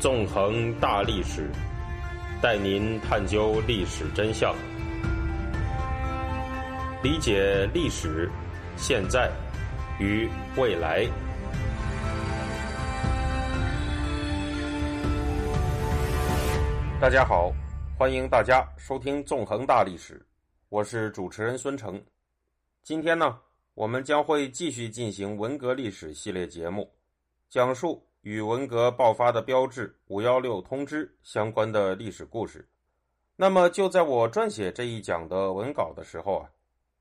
纵横大历史，带您探究历史真相，理解历史、现在与未来。大家好，欢迎大家收听《纵横大历史》，我是主持人孙成。今天呢，我们将会继续进行文革历史系列节目，讲述与文革爆发的标志“五幺六通知”相关的历史故事。那么，就在我撰写这一讲的文稿的时候啊，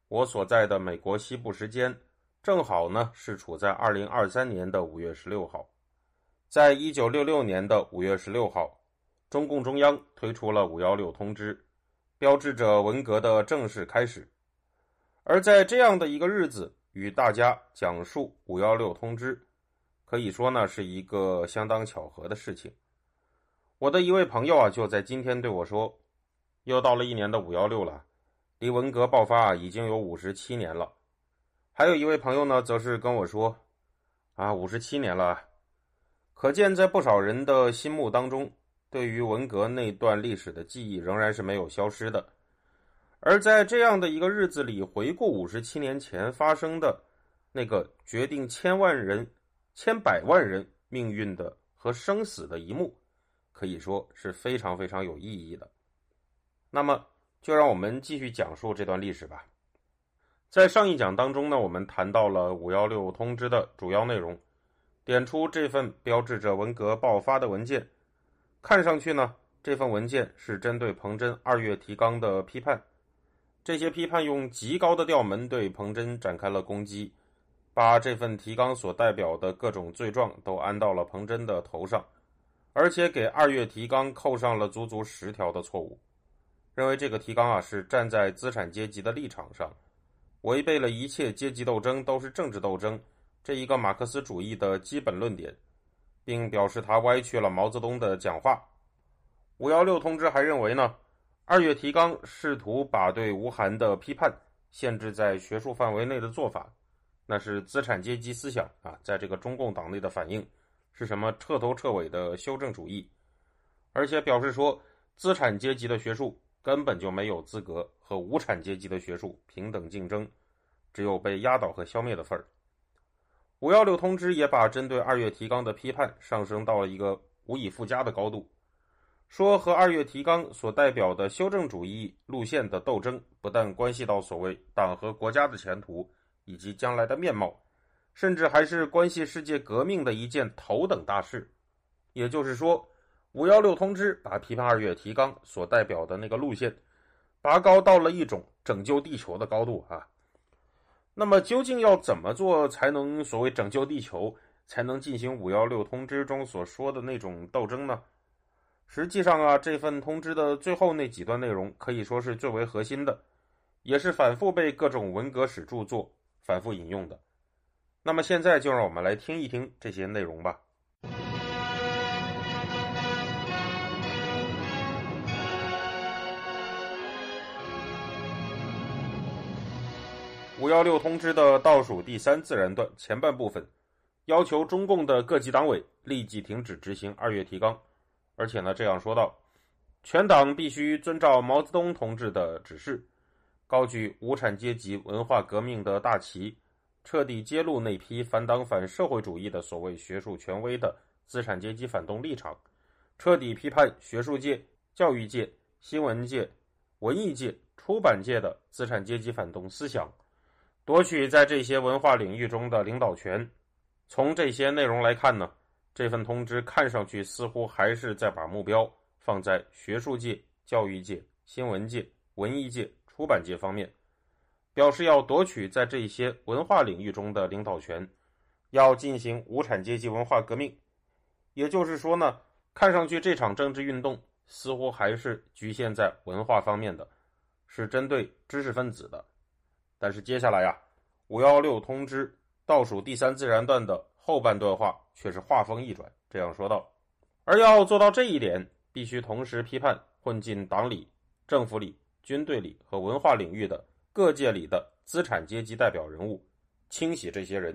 我所在的美国西部时间正好呢是处在二零二三年的五月十六号。在一九六六年的五月十六号，中共中央推出了“五幺六通知”，标志着文革的正式开始。而在这样的一个日子，与大家讲述“五幺六通知”，可以说呢是一个相当巧合的事情。我的一位朋友啊，就在今天对我说：“又到了一年的五幺六了，离文革爆发已经有五十七年了。”还有一位朋友呢，则是跟我说：“啊，五十七年了，可见在不少人的心目当中，对于文革那段历史的记忆仍然是没有消失的。”而在这样的一个日子里，回顾五十七年前发生的那个决定千万人、千百万人命运的和生死的一幕，可以说是非常非常有意义的。那么，就让我们继续讲述这段历史吧。在上一讲当中呢，我们谈到了五幺六通知的主要内容，点出这份标志着文革爆发的文件，看上去呢，这份文件是针对彭真二月提纲的批判。这些批判用极高的调门对彭真展开了攻击，把这份提纲所代表的各种罪状都安到了彭真的头上，而且给二月提纲扣上了足足十条的错误，认为这个提纲啊是站在资产阶级的立场上，违背了一切阶级斗争都是政治斗争这一个马克思主义的基本论点，并表示他歪曲了毛泽东的讲话。五幺六通知还认为呢。二月提纲试图把对吴晗的批判限制在学术范围内的做法，那是资产阶级思想啊，在这个中共党内的反应是什么彻头彻尾的修正主义，而且表示说，资产阶级的学术根本就没有资格和无产阶级的学术平等竞争，只有被压倒和消灭的份儿。五幺六通知也把针对二月提纲的批判上升到了一个无以复加的高度。说和二月提纲所代表的修正主义路线的斗争，不但关系到所谓党和国家的前途以及将来的面貌，甚至还是关系世界革命的一件头等大事。也就是说，五幺六通知把批判二月提纲所代表的那个路线，拔高到了一种拯救地球的高度啊。那么，究竟要怎么做才能所谓拯救地球，才能进行五幺六通知中所说的那种斗争呢？实际上啊，这份通知的最后那几段内容可以说是最为核心的，也是反复被各种文革史著作反复引用的。那么现在就让我们来听一听这些内容吧。五幺六通知的倒数第三自然段前半部分，要求中共的各级党委立即停止执行二月提纲。而且呢，这样说道：全党必须遵照毛泽东同志的指示，高举无产阶级文化革命的大旗，彻底揭露那批反党反社会主义的所谓学术权威的资产阶级反动立场，彻底批判学术界、教育界、新闻界、文艺界、出版界的资产阶级反动思想，夺取在这些文化领域中的领导权。从这些内容来看呢？这份通知看上去似乎还是在把目标放在学术界、教育界、新闻界、文艺界、出版界方面，表示要夺取在这些文化领域中的领导权，要进行无产阶级文化革命。也就是说呢，看上去这场政治运动似乎还是局限在文化方面的，是针对知识分子的。但是接下来呀，五幺六通知倒数第三自然段的。后半段话却是话锋一转，这样说道：“而要做到这一点，必须同时批判混进党里、政府里、军队里和文化领域的各界里的资产阶级代表人物，清洗这些人；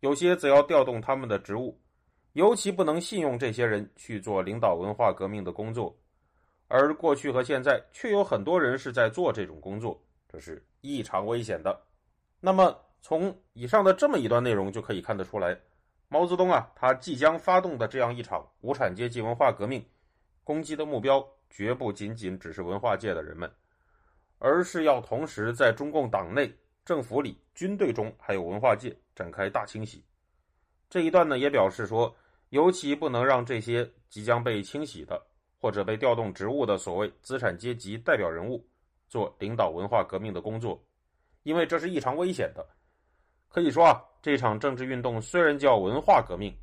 有些则要调动他们的职务，尤其不能信用这些人去做领导文化革命的工作。而过去和现在却有很多人是在做这种工作，这是异常危险的。那么，从以上的这么一段内容就可以看得出来，毛泽东啊，他即将发动的这样一场无产阶级文化革命，攻击的目标绝不仅仅只是文化界的人们，而是要同时在中共党内、政府里、军队中还有文化界展开大清洗。这一段呢，也表示说，尤其不能让这些即将被清洗的。或者被调动职务的所谓资产阶级代表人物做领导文化革命的工作，因为这是异常危险的。可以说啊，这场政治运动虽然叫文化革命，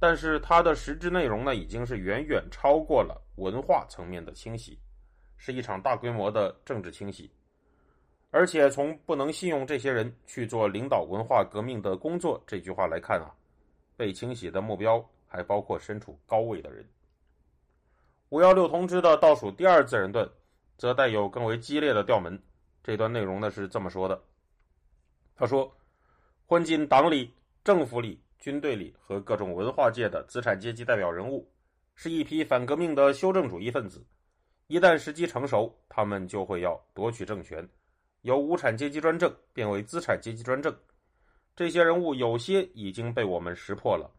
但是它的实质内容呢，已经是远远超过了文化层面的清洗，是一场大规模的政治清洗。而且从不能信用这些人去做领导文化革命的工作这句话来看啊，被清洗的目标还包括身处高位的人。五幺六通知的倒数第二自然段，则带有更为激烈的调门。这段内容呢是这么说的：他说，混进党里、政府里、军队里和各种文化界的资产阶级代表人物，是一批反革命的修正主义分子。一旦时机成熟，他们就会要夺取政权，由无产阶级专政变为资产阶级专政。这些人物有些已经被我们识破了，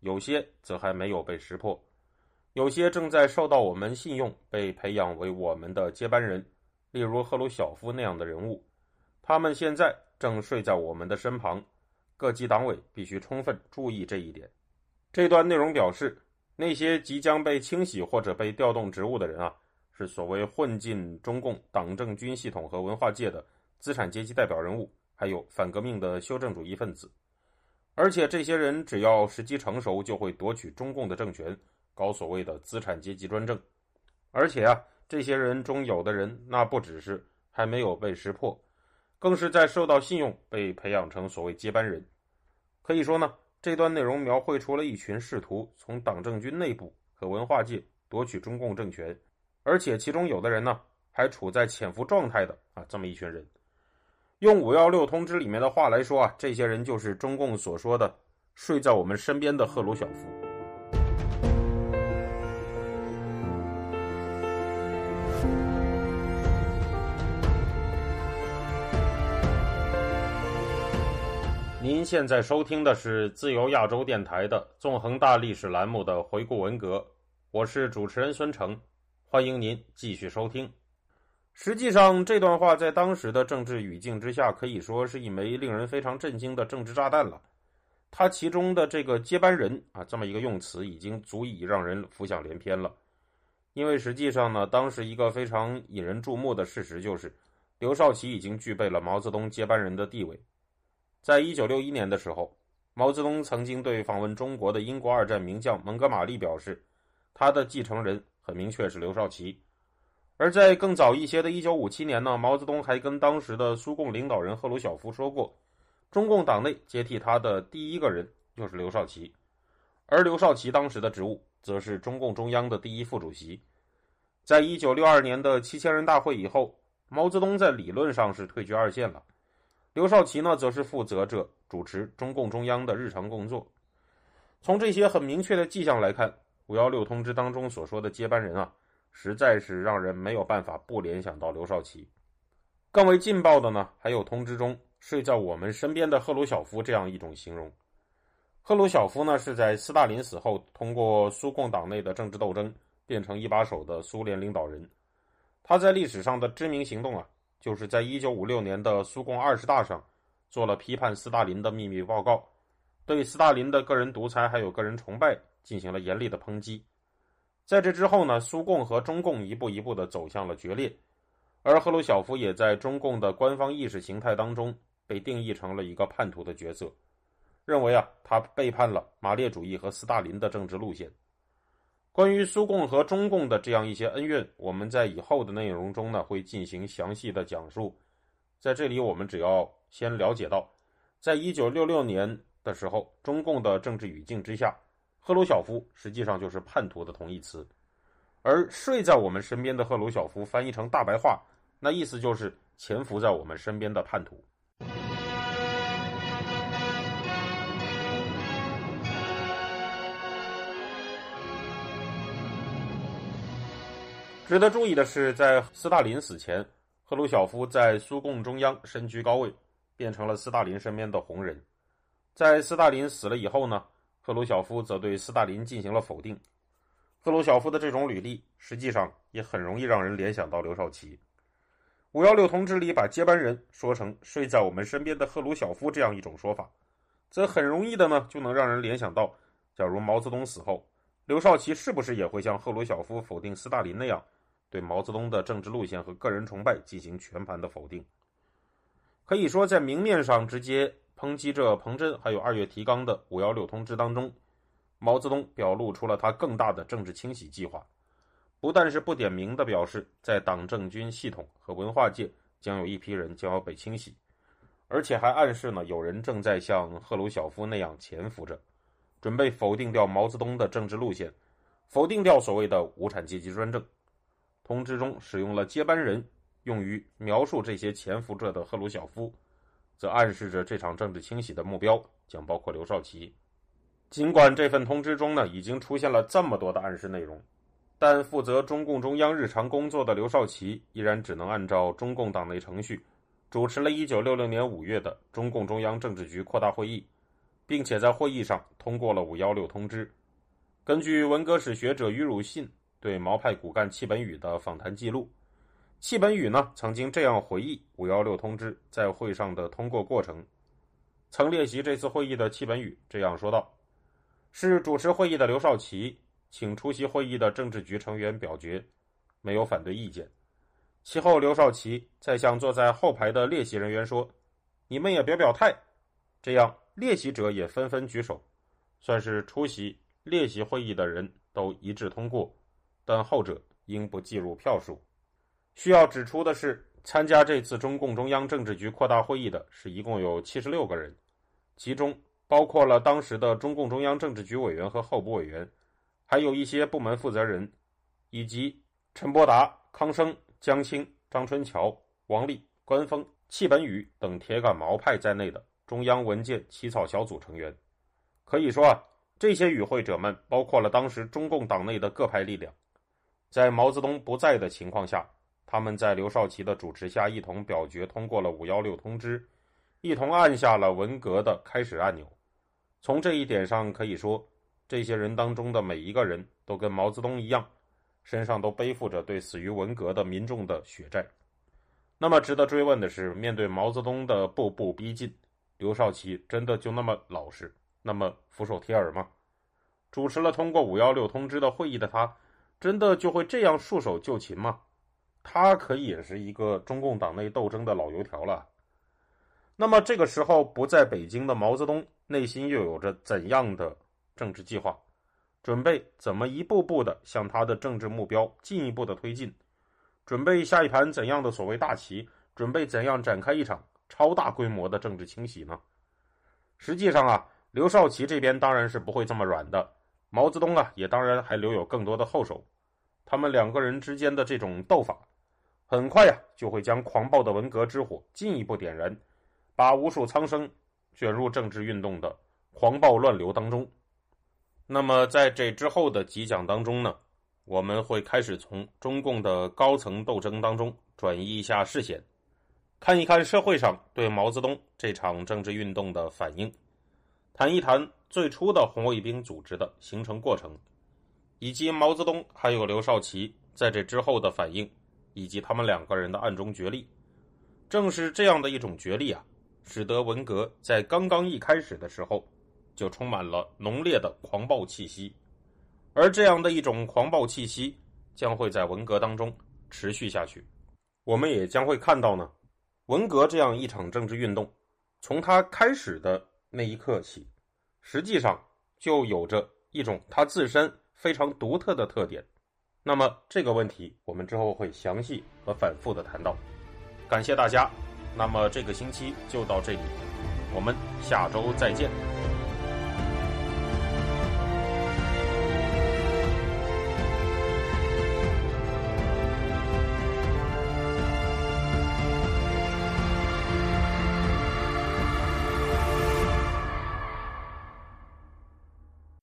有些则还没有被识破。有些正在受到我们信用，被培养为我们的接班人，例如赫鲁晓夫那样的人物，他们现在正睡在我们的身旁。各级党委必须充分注意这一点。这段内容表示，那些即将被清洗或者被调动职务的人啊，是所谓混进中共党政军系统和文化界的资产阶级代表人物，还有反革命的修正主义分子。而且这些人只要时机成熟，就会夺取中共的政权。搞所谓的资产阶级专政，而且啊，这些人中有的人那不只是还没有被识破，更是在受到信用被培养成所谓接班人。可以说呢，这段内容描绘出了一群试图从党政军内部和文化界夺取中共政权，而且其中有的人呢还处在潜伏状态的啊这么一群人。用五幺六通知里面的话来说啊，这些人就是中共所说的睡在我们身边的赫鲁晓夫。您现在收听的是自由亚洲电台的《纵横大历史》栏目的回顾文革，我是主持人孙成，欢迎您继续收听。实际上，这段话在当时的政治语境之下，可以说是一枚令人非常震惊的政治炸弹了。它其中的这个接班人啊，这么一个用词，已经足以让人浮想联翩了。因为实际上呢，当时一个非常引人注目的事实就是，刘少奇已经具备了毛泽东接班人的地位。在一九六一年的时候，毛泽东曾经对访问中国的英国二战名将蒙哥马利表示，他的继承人很明确是刘少奇。而在更早一些的一九五七年呢，毛泽东还跟当时的苏共领导人赫鲁晓夫说过，中共党内接替他的第一个人就是刘少奇。而刘少奇当时的职务则是中共中央的第一副主席。在一九六二年的七千人大会以后，毛泽东在理论上是退居二线了。刘少奇呢，则是负责着主持中共中央的日常工作。从这些很明确的迹象来看，五幺六通知当中所说的接班人啊，实在是让人没有办法不联想到刘少奇。更为劲爆的呢，还有通知中睡在我们身边的赫鲁晓夫这样一种形容。赫鲁晓夫呢，是在斯大林死后，通过苏共党内的政治斗争，变成一把手的苏联领导人。他在历史上的知名行动啊。就是在一九五六年的苏共二十大上，做了批判斯大林的秘密报告，对斯大林的个人独裁还有个人崇拜进行了严厉的抨击。在这之后呢，苏共和中共一步一步的走向了决裂，而赫鲁晓夫也在中共的官方意识形态当中被定义成了一个叛徒的角色，认为啊，他背叛了马列主义和斯大林的政治路线。关于苏共和中共的这样一些恩怨，我们在以后的内容中呢会进行详细的讲述。在这里，我们只要先了解到，在一九六六年的时候，中共的政治语境之下，赫鲁晓夫实际上就是叛徒的同义词。而睡在我们身边的赫鲁晓夫翻译成大白话那意思就是潜伏在我们身边的叛徒。值得注意的是在斯大林死前赫鲁晓夫在苏共中央身居高位变成了斯大林身边的红人。在斯大林死了以后呢赫鲁晓夫则对斯大林进行了否定。赫鲁晓夫的这种履历，实际上也很容易让人联想到刘少奇。五幺六通知里把接班人说成睡在我们身边的赫鲁晓夫这样一种说法，则很容易的呢就能让人联想到，假如毛泽东死后，刘少奇是不是也会像赫鲁晓夫否定斯大林那样，对毛泽东的政治路线和个人崇拜进行全盘的否定？可以说，在明面上直接抨击着彭真还有二月提纲的五幺六通知当中，毛泽东表露出了他更大的政治清洗计划。不但是不点名的表示，在党政军系统和文化界将有一批人将要被清洗，而且还暗示呢，有人正在像赫鲁晓夫那样潜伏着，准备否定掉毛泽东的政治路线，否定掉所谓的无产阶级专政。通知中使用了“接班人”用于描述这些潜伏着的赫鲁晓夫，则暗示着这场政治清洗的目标将包括刘少奇。尽管这份通知中呢已经出现了这么多的暗示内容。但负责中共中央日常工作的刘少奇依然只能按照中共党内程序，主持了1966年5月的中共中央政治局扩大会议，并且在会议上通过了“五幺六”通知。根据文革史学者于汝信对毛派骨干戚本禹的访谈记录，戚本禹呢曾经这样回忆“五幺六”通知在会上的通过过程。曾列席这次会议的戚本禹这样说道：“是主持会议的刘少奇。”请出席会议的政治局成员表决，没有反对意见。其后，刘少奇再向坐在后排的列席人员说：“你们也别表态。”这样，列席者也纷纷举手，算是出席列席会议的人都一致通过，但后者应不计入票数。需要指出的是，参加这次中共中央政治局扩大会议的是一共有七十六个人，其中包括了当时的中共中央政治局委员和候补委员。还有一些部门负责人，以及陈伯达、康生、江青、张春桥、王立、关锋、戚本禹等铁杆毛派在内的中央文件起草小组成员。可以说啊，这些与会者们包括了当时中共党内的各派力量。在毛泽东不在的情况下，他们在刘少奇的主持下一同表决通过了“五幺六”通知，一同按下了文革的开始按钮。从这一点上可以说。这些人当中的每一个人都跟毛泽东一样，身上都背负着对死于文革的民众的血债。那么，值得追问的是，面对毛泽东的步步逼近，刘少奇真的就那么老实，那么俯首帖耳吗？主持了通过“五幺六”通知的会议的他，真的就会这样束手就擒吗？他可也是一个中共党内斗争的老油条了。那么，这个时候不在北京的毛泽东，内心又有着怎样的？政治计划，准备怎么一步步的向他的政治目标进一步的推进？准备下一盘怎样的所谓大棋？准备怎样展开一场超大规模的政治清洗呢？实际上啊，刘少奇这边当然是不会这么软的。毛泽东啊，也当然还留有更多的后手。他们两个人之间的这种斗法，很快呀就会将狂暴的文革之火进一步点燃，把无数苍生卷入政治运动的狂暴乱流当中。那么，在这之后的几讲当中呢，我们会开始从中共的高层斗争当中转移一下视线，看一看社会上对毛泽东这场政治运动的反应，谈一谈最初的红卫兵组织的形成过程，以及毛泽东还有刘少奇在这之后的反应，以及他们两个人的暗中角力。正是这样的一种角力啊，使得文革在刚刚一开始的时候。就充满了浓烈的狂暴气息，而这样的一种狂暴气息将会在文革当中持续下去。我们也将会看到呢，文革这样一场政治运动，从它开始的那一刻起，实际上就有着一种它自身非常独特的特点。那么这个问题，我们之后会详细和反复的谈到。感谢大家，那么这个星期就到这里，我们下周再见。